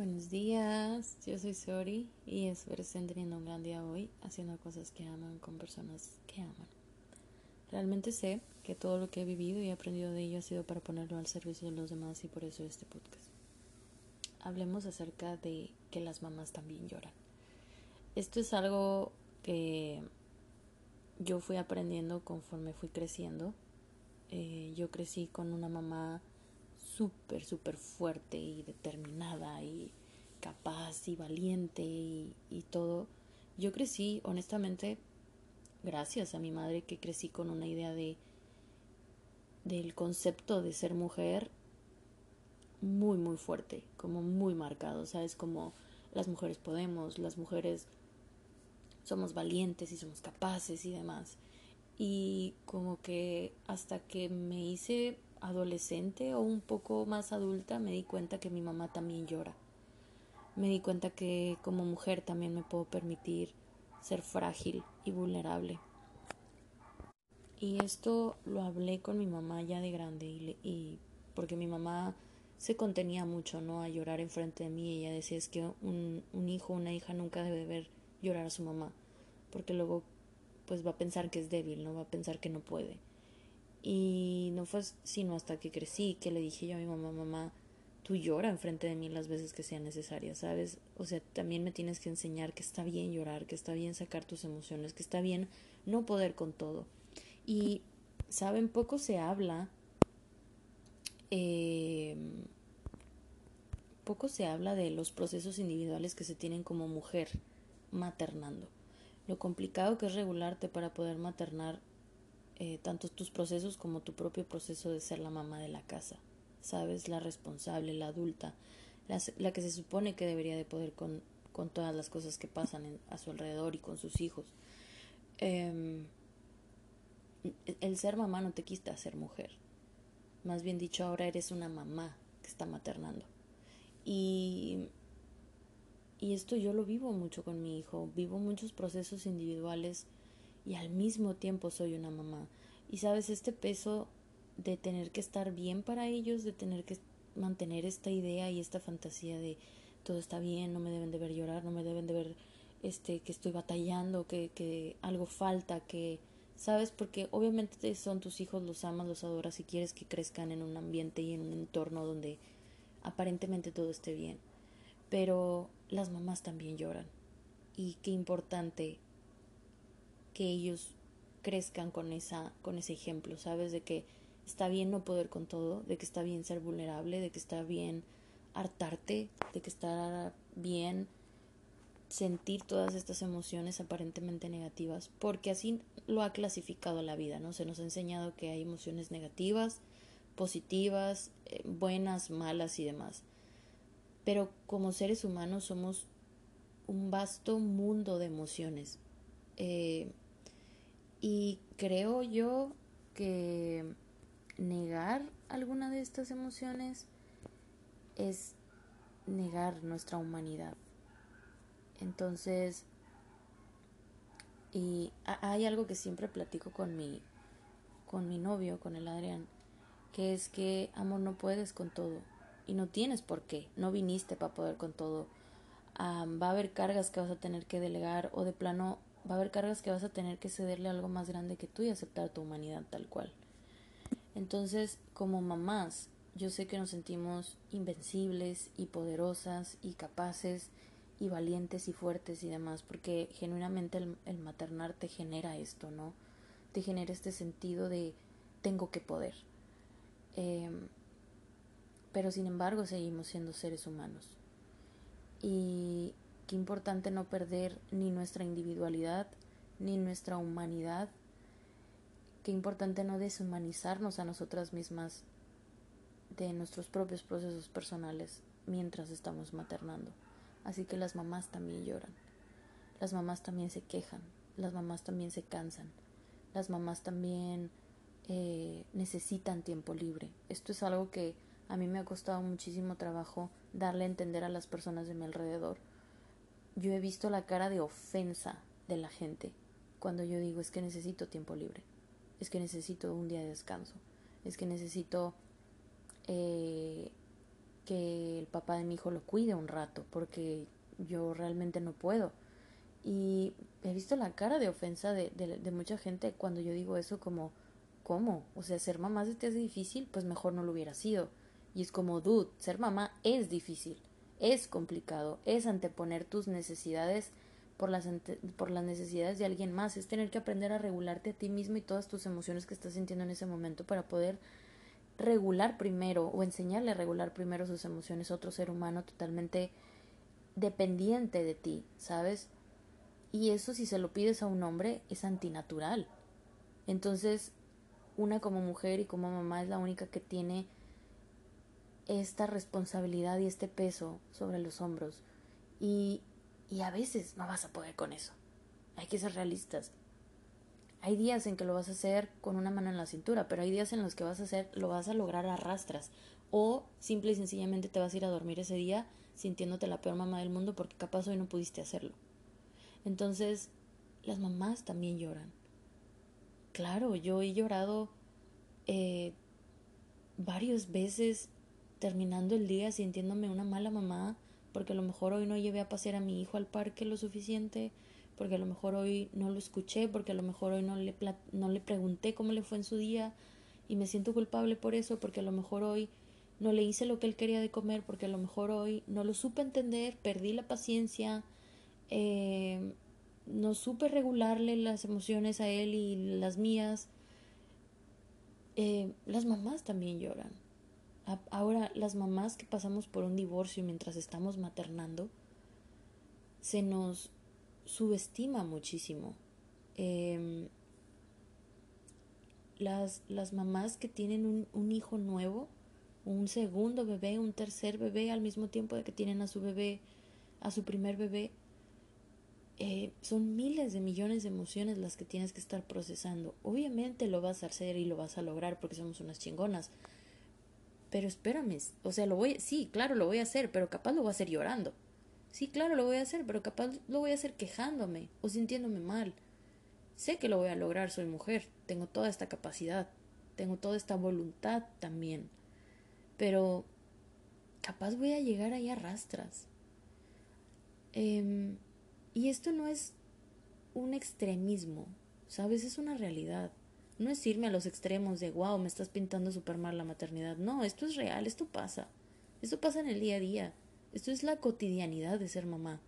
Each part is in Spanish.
Buenos días, yo soy Sori y espero estén teniendo un gran día hoy haciendo cosas que aman con personas que aman. Realmente sé que todo lo que he vivido y aprendido de ello ha sido para ponerlo al servicio de los demás y por eso este podcast. Hablemos acerca de que las mamás también lloran. Esto es algo que yo fui aprendiendo conforme fui creciendo. Eh, yo crecí con una mamá súper, súper fuerte y determinada y capaz y valiente y, todo. Yo crecí, honestamente, gracias a mi madre que crecí con una idea de del concepto de ser mujer muy, muy fuerte, como muy marcado, ¿sabes? Como las mujeres podemos, las mujeres somos valientes y somos capaces y demás. Y como que hasta que me hice adolescente o un poco más adulta me di cuenta que mi mamá también llora. Me di cuenta que como mujer también me puedo permitir ser frágil y vulnerable. Y esto lo hablé con mi mamá ya de grande y, y porque mi mamá se contenía mucho, ¿no? A llorar enfrente de mí. Ella decía es que un, un hijo una hija nunca debe ver llorar a su mamá, porque luego pues va a pensar que es débil, ¿no? Va a pensar que no puede. Y no fue sino hasta que crecí que le dije yo a mi mamá, mamá, tú llora enfrente de mí las veces que sea necesaria, ¿sabes? O sea, también me tienes que enseñar que está bien llorar, que está bien sacar tus emociones, que está bien no poder con todo. Y, ¿saben? Poco se habla. Eh, poco se habla de los procesos individuales que se tienen como mujer maternando. Lo complicado que es regularte para poder maternar eh, tanto tus procesos como tu propio proceso de ser la mamá de la casa, ¿sabes? La responsable, la adulta, la, la que se supone que debería de poder con, con todas las cosas que pasan a su alrededor y con sus hijos. Eh, el ser mamá no te quita ser mujer. Más bien dicho, ahora eres una mamá que está maternando. Y, y esto yo lo vivo mucho con mi hijo. Vivo muchos procesos individuales y al mismo tiempo soy una mamá. Y sabes, este peso de tener que estar bien para ellos, de tener que mantener esta idea y esta fantasía de todo está bien, no me deben de ver llorar, no me deben de ver este que estoy batallando, que, que algo falta, que sabes, porque obviamente son tus hijos, los amas, los adoras y quieres que crezcan en un ambiente y en un entorno donde aparentemente todo esté bien. Pero las mamás también lloran. Y qué importante que ellos crezcan con esa con ese ejemplo, ¿sabes? De que está bien no poder con todo, de que está bien ser vulnerable, de que está bien hartarte, de que está bien sentir todas estas emociones aparentemente negativas, porque así lo ha clasificado la vida, ¿no? Se nos ha enseñado que hay emociones negativas, positivas, eh, buenas, malas y demás. Pero como seres humanos somos un vasto mundo de emociones. Eh, y creo yo que negar alguna de estas emociones es negar nuestra humanidad. Entonces, y hay algo que siempre platico con mi, con mi novio, con el Adrián, que es que, amor, no puedes con todo. Y no tienes por qué. No viniste para poder con todo. va a haber cargas que vas a tener que delegar o de plano va a haber cargas que vas a tener que cederle algo más grande que tú y aceptar tu humanidad tal cual. Entonces, como mamás, yo sé que nos sentimos invencibles y poderosas y capaces y valientes y fuertes y demás, porque genuinamente el, el maternar te genera esto, ¿no? Te genera este sentido de tengo que poder. Eh, pero sin embargo seguimos siendo seres humanos. Y Qué importante no perder ni nuestra individualidad ni nuestra humanidad. Qué importante no deshumanizarnos a nosotras mismas de nuestros propios procesos personales mientras estamos maternando. Así que las mamás también lloran. Las mamás también se quejan. Las mamás también se cansan. Las mamás también eh, necesitan tiempo libre. Esto es algo que a mí me ha costado muchísimo trabajo darle a entender a las personas de mi alrededor yo he visto la cara de ofensa de la gente cuando yo digo es que necesito tiempo libre, es que necesito un día de descanso, es que necesito eh, que el papá de mi hijo lo cuide un rato, porque yo realmente no puedo. Y he visto la cara de ofensa de, de, mucha gente cuando yo digo eso como, ¿cómo? O sea, ser mamá hace difícil, pues mejor no lo hubiera sido. Y es como, dude, ser mamá es difícil, es complicado, es anteponer tus necesidades por las, por las necesidades de alguien más, es tener que aprender a regularte a ti mismo y todas tus emociones que estás sintiendo en ese momento para poder regular primero o enseñarle a regular primero sus emociones a otro ser humano totalmente dependiente de ti, ¿sabes? Y eso si se lo pides a un hombre es antinatural. Entonces, una como mujer y como mamá es la única que tiene esta responsabilidad y este peso sobre los hombros. Y, y a veces no vas a poder con eso. Hay que ser realistas. Hay días en que lo vas a hacer con una mano en la cintura, pero hay días en los que vas a hacer, lo vas a lograr a rastras. O simple y sencillamente te vas a ir a dormir ese día sintiéndote la peor mamá del mundo porque capaz hoy no pudiste hacerlo. Entonces, las mamás también lloran. Claro, yo he llorado eh, varias veces terminando el día sintiéndome una mala mamá porque a lo mejor hoy no llevé a pasear a mi hijo al parque lo suficiente, porque a lo mejor hoy no lo escuché, porque a lo mejor hoy no le, no le pregunté cómo le fue en su día y me siento culpable por eso, porque a lo mejor hoy no le hice lo que él quería de comer, porque a lo mejor hoy no lo supe entender, perdí la paciencia, eh, no supe regularle las emociones a él y las mías. Eh, las mamás también lloran. Ahora, las mamás que pasamos por un divorcio mientras estamos maternando, se nos subestima muchísimo. Em, las, las mamás que tienen un, un hijo nuevo, un segundo bebé, un tercer bebé al mismo tiempo de que tienen a su bebé, a su primer bebé, eh, son miles de millones de emociones las que tienes que estar procesando. Obviamente lo vas a hacer y lo vas a lograr porque somos unas chingonas. Pero espérame, o sea, lo voy, sí, claro, lo voy a hacer, pero capaz lo voy a hacer llorando. Sí, claro, lo voy a hacer, pero capaz lo voy a hacer quejándome o sintiéndome mal. Sé que lo voy a lograr, soy mujer, tengo toda esta capacidad, tengo toda esta voluntad también. Pero capaz voy a llegar ahí a rastras. Eh, y esto no es un extremismo, ¿sabes? Es una realidad. No es irme a los extremos de, wow, me estás pintando súper mal la maternidad. No, esto es real, esto pasa. Esto pasa en el día a día. Esto es la cotidianidad de ser mamá.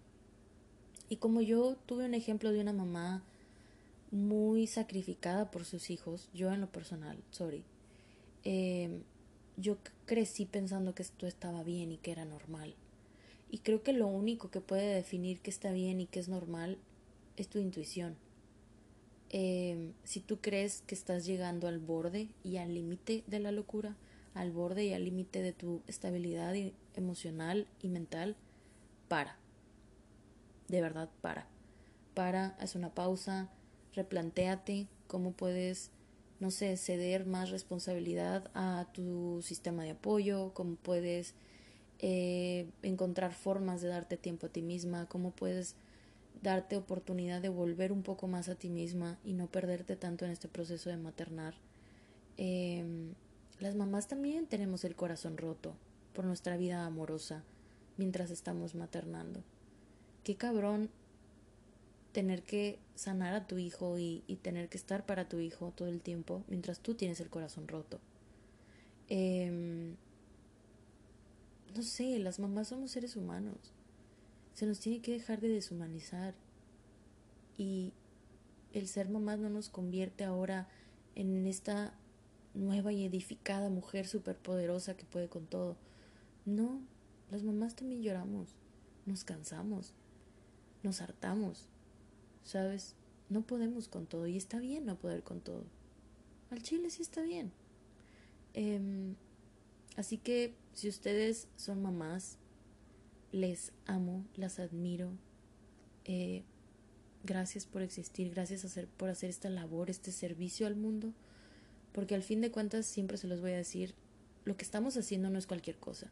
Y como yo tuve un ejemplo de una mamá muy sacrificada por sus hijos, yo en lo personal, sorry, eh, yo crecí pensando que esto estaba bien y que era normal. Y creo que lo único que puede definir qué está bien y qué es normal es tu intuición. Em, si tú crees que estás llegando al borde y al límite de la locura, al borde y al límite de tu estabilidad emocional y mental, para. De verdad, para. Para, haz una pausa, replantéate cómo puedes, no sé, ceder más responsabilidad a tu sistema de apoyo, cómo puedes eh, encontrar formas de darte tiempo a ti misma, cómo puedes darte oportunidad de volver un poco más a ti misma y no perderte tanto en este proceso de maternar. Em, las mamás también tenemos el corazón roto por nuestra vida amorosa mientras estamos maternando. Qué cabrón tener que sanar a tu hijo y, tener que estar para tu hijo todo el tiempo mientras tú tienes el corazón roto. Eh, no sé, las mamás somos seres humanos. Se nos tiene que dejar de deshumanizar. Y el ser mamás no nos convierte ahora en esta nueva y edificada mujer superpoderosa que puede con todo. No, las mamás también lloramos, nos cansamos, nos hartamos, ¿sabes? No podemos con todo y está bien no poder con todo. Al chile sí está bien. Eh, Así que si ustedes son mamás, les amo, las admiro. Eh, gracias por existir, gracias por hacer esta labor, este servicio al mundo, porque al fin de cuentas siempre se los voy a decir, lo que estamos haciendo no es cualquier cosa.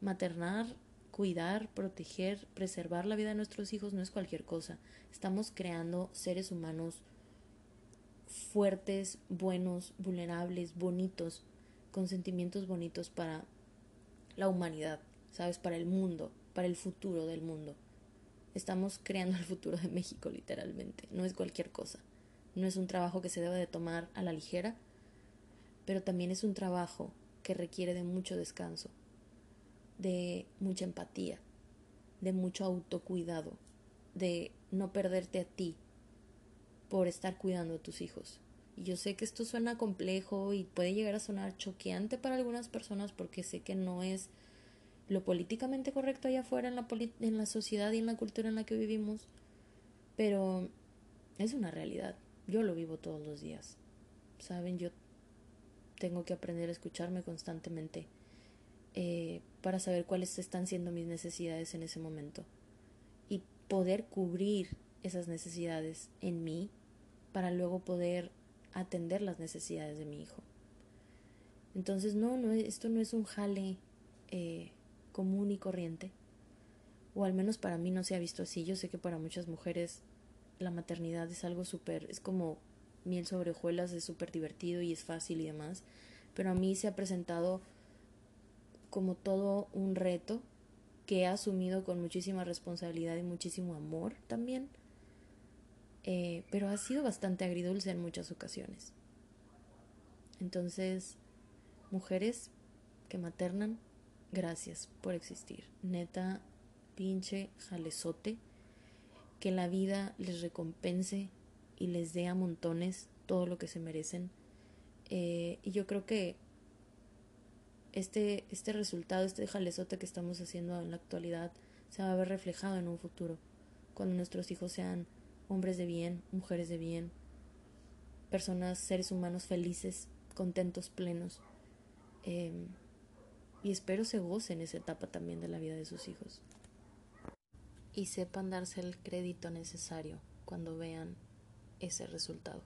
Maternar, cuidar, proteger, preservar la vida de nuestros hijos no es cualquier cosa. Estamos creando seres humanos fuertes, buenos, vulnerables, bonitos, con sentimientos bonitos para la humanidad. ¿sabes? Para el mundo, para el futuro del mundo. Estamos creando el futuro de México literalmente, no es cualquier cosa. No es un trabajo que se debe de tomar a la ligera, pero también es un trabajo que requiere de mucho descanso, de mucha empatía, de mucho autocuidado, de no perderte a ti por estar cuidando a tus hijos. Y yo sé que esto suena complejo y puede llegar a sonar choqueante para algunas personas porque sé que no es lo políticamente correcto allá afuera en la, en la sociedad y en la cultura en la que vivimos, pero es una realidad. Yo lo vivo todos los días. Saben, yo tengo que aprender a escucharme constantemente eh, para saber cuáles están siendo mis necesidades en ese momento y poder cubrir esas necesidades en mí para luego poder atender las necesidades de mi hijo. Entonces, no, no esto no es un jale eh, común y corriente, o al menos para mí no se ha visto así. Yo sé que para muchas mujeres la maternidad es algo súper, es como miel sobre hojuelas, es súper divertido y es fácil y demás, pero a mí se ha presentado como todo un reto que he asumido con muchísima responsabilidad y muchísimo amor también, eh, pero ha sido bastante agridulce en muchas ocasiones. Entonces, mujeres que maternan, gracias por existir. Neta, pinche jalezote que la vida les recompense y les dé a montones todo lo que se merecen. Eh, y yo creo que este, este resultado, este jalezote que estamos haciendo en la actualidad, se va a ver reflejado en un futuro, cuando nuestros hijos sean hombres de bien, mujeres de bien, personas, seres humanos felices, contentos, plenos. Em, y espero se gocen esa etapa también de la vida de sus hijos y sepan darse el crédito necesario cuando vean ese resultado.